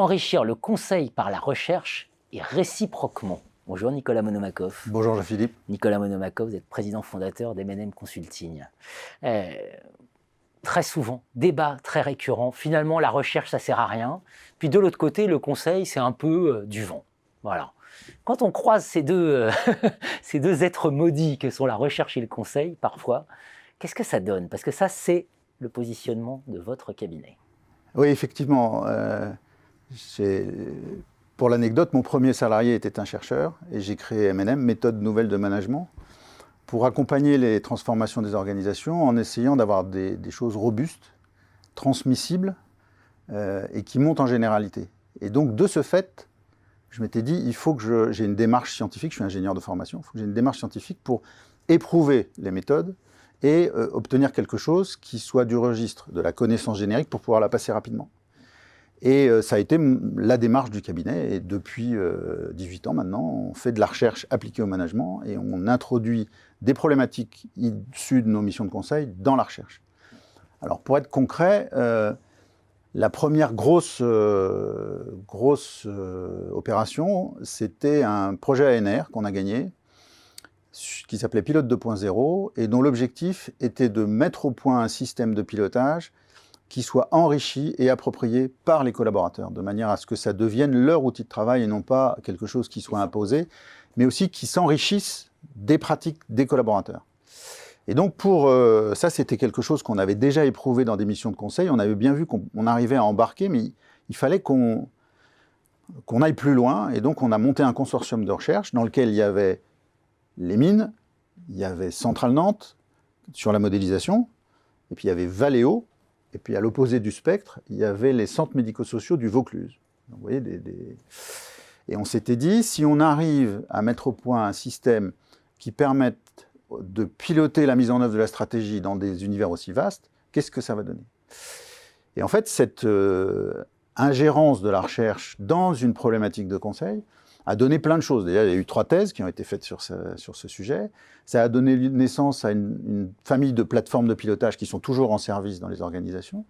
enrichir le conseil par la recherche et réciproquement. Bonjour Nicolas Monomakov. Bonjour Jean-Philippe. Nicolas Monomakov, vous êtes président fondateur d'M&M Consulting. Euh, très souvent, débat très récurrent, finalement la recherche ça sert à rien. Puis de l'autre côté, le conseil c'est un peu euh, du vent. Voilà. Quand on croise ces deux, euh, ces deux êtres maudits que sont la recherche et le conseil, parfois, qu'est-ce que ça donne? Parce que ça, c'est le positionnement de votre cabinet. Oui, effectivement. Pour l'anecdote, mon premier salarié était un chercheur et j'ai créé MNM, méthode nouvelle de management, pour accompagner les transformations des organisations en essayant d'avoir des, choses robustes, transmissibles euh, et qui montent en généralité. Et donc, de ce fait, je m'étais dit, il faut que j'ai une démarche scientifique, je suis ingénieur de formation, il faut que j'ai une démarche scientifique pour éprouver les méthodes et euh, obtenir quelque chose qui soit du registre de la connaissance générique pour pouvoir la passer rapidement. Et euh, ça a été la démarche du cabinet. Et depuis 18 ans maintenant, on fait de la recherche appliquée au management et on introduit des problématiques issues de nos missions de conseil dans la recherche. Alors pour être concret, euh, la première grosse, euh, grosse euh, opération, c'était un projet ANR qu'on a gagné, qui s'appelait Pilote 2.0, et dont l'objectif était de mettre au point un système de pilotage qui soit enrichi et approprié par les collaborateurs, de manière à ce que ça devienne leur outil de travail et non pas quelque chose qui soit imposé, mais aussi qui s'enrichisse des pratiques des collaborateurs. Et donc pour euh, ça, c'était quelque chose qu'on avait déjà éprouvé dans des missions de conseil. On avait bien vu qu'on arrivait à embarquer, mais il, fallait qu'on qu'on aille plus loin. Et donc on a monté un consortium de recherche dans lequel il y avait les mines, il y avait Centrale Nantes sur la modélisation, et puis il y avait Valeo, et puis à l'opposé du spectre, il y avait les centres médico-sociaux du Vaucluse. vous voyez. Et on s'était dit, si on arrive à mettre au point un système qui permettent de piloter la mise en œuvre de la stratégie dans des univers aussi vastes, qu'est-ce que ça va donner? Et en fait, cette euh, ingérence de la recherche dans une problématique de conseil a donné plein de choses. Déjà, il y a eu trois thèses qui ont été faites sur ce, sujet. Ça a donné naissance à une, famille de plateformes de pilotage qui sont toujours en service dans les organisations.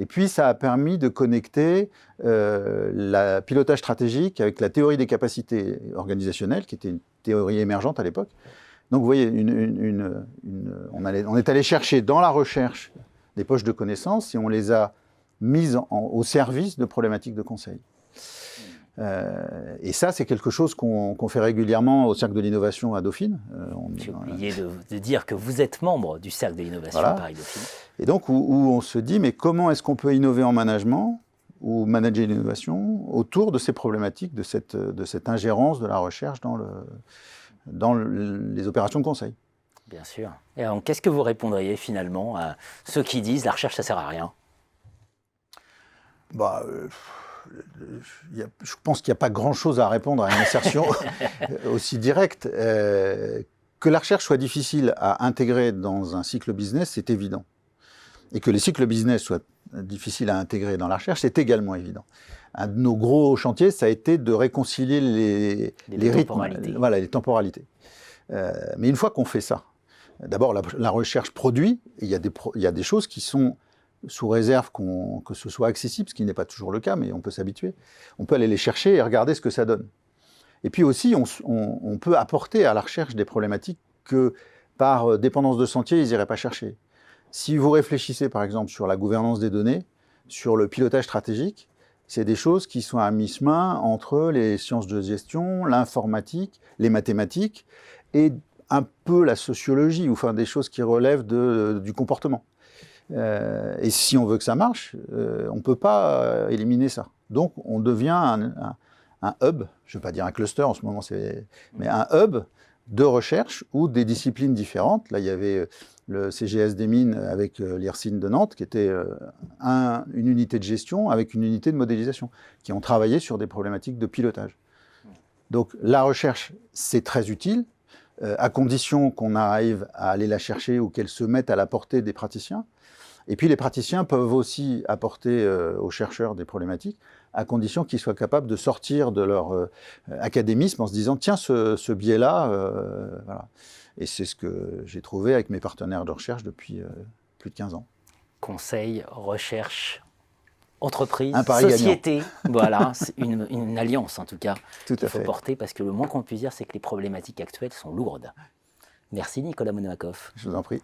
Et puis, ça a permis de connecter euh, le pilotage stratégique avec la théorie des capacités organisationnelles, qui était une théorie émergente à l'époque. Donc, vous voyez, on, est allé chercher dans la recherche des poches de connaissances et on les a mises au service de problématiques de conseil. Euh, et ça, c'est quelque chose qu'on fait régulièrement au Cercle de l'innovation à Dauphine. Euh, J'ai oublié de, dire que vous êtes membre du Cercle de l'innovation à Paris-Dauphine. Et donc, où, on se dit, mais comment est-ce qu'on peut innover en management ou manager l'innovation autour de ces problématiques, de cette, de cette ingérence de la recherche dans, le, dans les opérations de conseil? Bien sûr. Et qu'est-ce que vous répondriez finalement à ceux qui disent la recherche, ça sert à rien? Bah, euh, je pense qu'il n'y a pas grand-chose à répondre à une assertion aussi directe. Euh, que la recherche soit difficile à intégrer dans un cycle business, c'est évident. Et que les cycles business soient difficiles à intégrer dans la recherche, c'est également évident. Un de nos gros chantiers, ça a été de réconcilier les, les, temporalités. Voilà, les temporalités. Euh, mais une fois qu'on fait ça, d'abord la, recherche produit, il y, a des il y a des choses qui sont sous réserve que ce soit accessible, ce qui n'est pas toujours le cas, mais on peut s'habituer. On peut aller les chercher et regarder ce que ça donne. Et puis aussi, on, peut apporter à la recherche des problématiques que, par euh, dépendance de sentier, ils n'iraient pas chercher. Si vous réfléchissez, par exemple, sur la gouvernance des données, sur le pilotage stratégique, c'est des choses qui sont à mi-chemin entre les sciences de gestion, l'informatique, les mathématiques et un peu la sociologie, ou enfin des choses qui relèvent du comportement. Euh, et si on veut que ça marche, euh, on ne peut pas euh, éliminer ça. Donc on devient un, hub, je ne vais pas dire un cluster en ce moment, mais un hub de recherche où des disciplines différentes. Là, il y avait le CGS des mines avec l'IRSIN de Nantes, qui était une unité de gestion avec une unité de modélisation, qui ont travaillé sur des problématiques de pilotage. Donc la recherche, c'est très utile, à condition qu'on arrive à aller la chercher ou qu'elle se mette à la portée des praticiens. Et puis les praticiens peuvent aussi apporter euh, aux chercheurs des problématiques, à condition qu'ils soient capables de sortir de leur euh, académisme en se disant tiens, ce, biais-là, euh, voilà. Et c'est ce que j'ai trouvé avec mes partenaires de recherche depuis plus de 15 ans. Conseil, recherche, entreprise, Un pari gagnant. société, voilà, c'est une, une alliance en tout cas Tout qu'il à faut fait. porter parce que le moins qu'on puisse dire, c'est que les problématiques actuelles sont lourdes. Merci Nicolas Monoakov. Je vous en prie.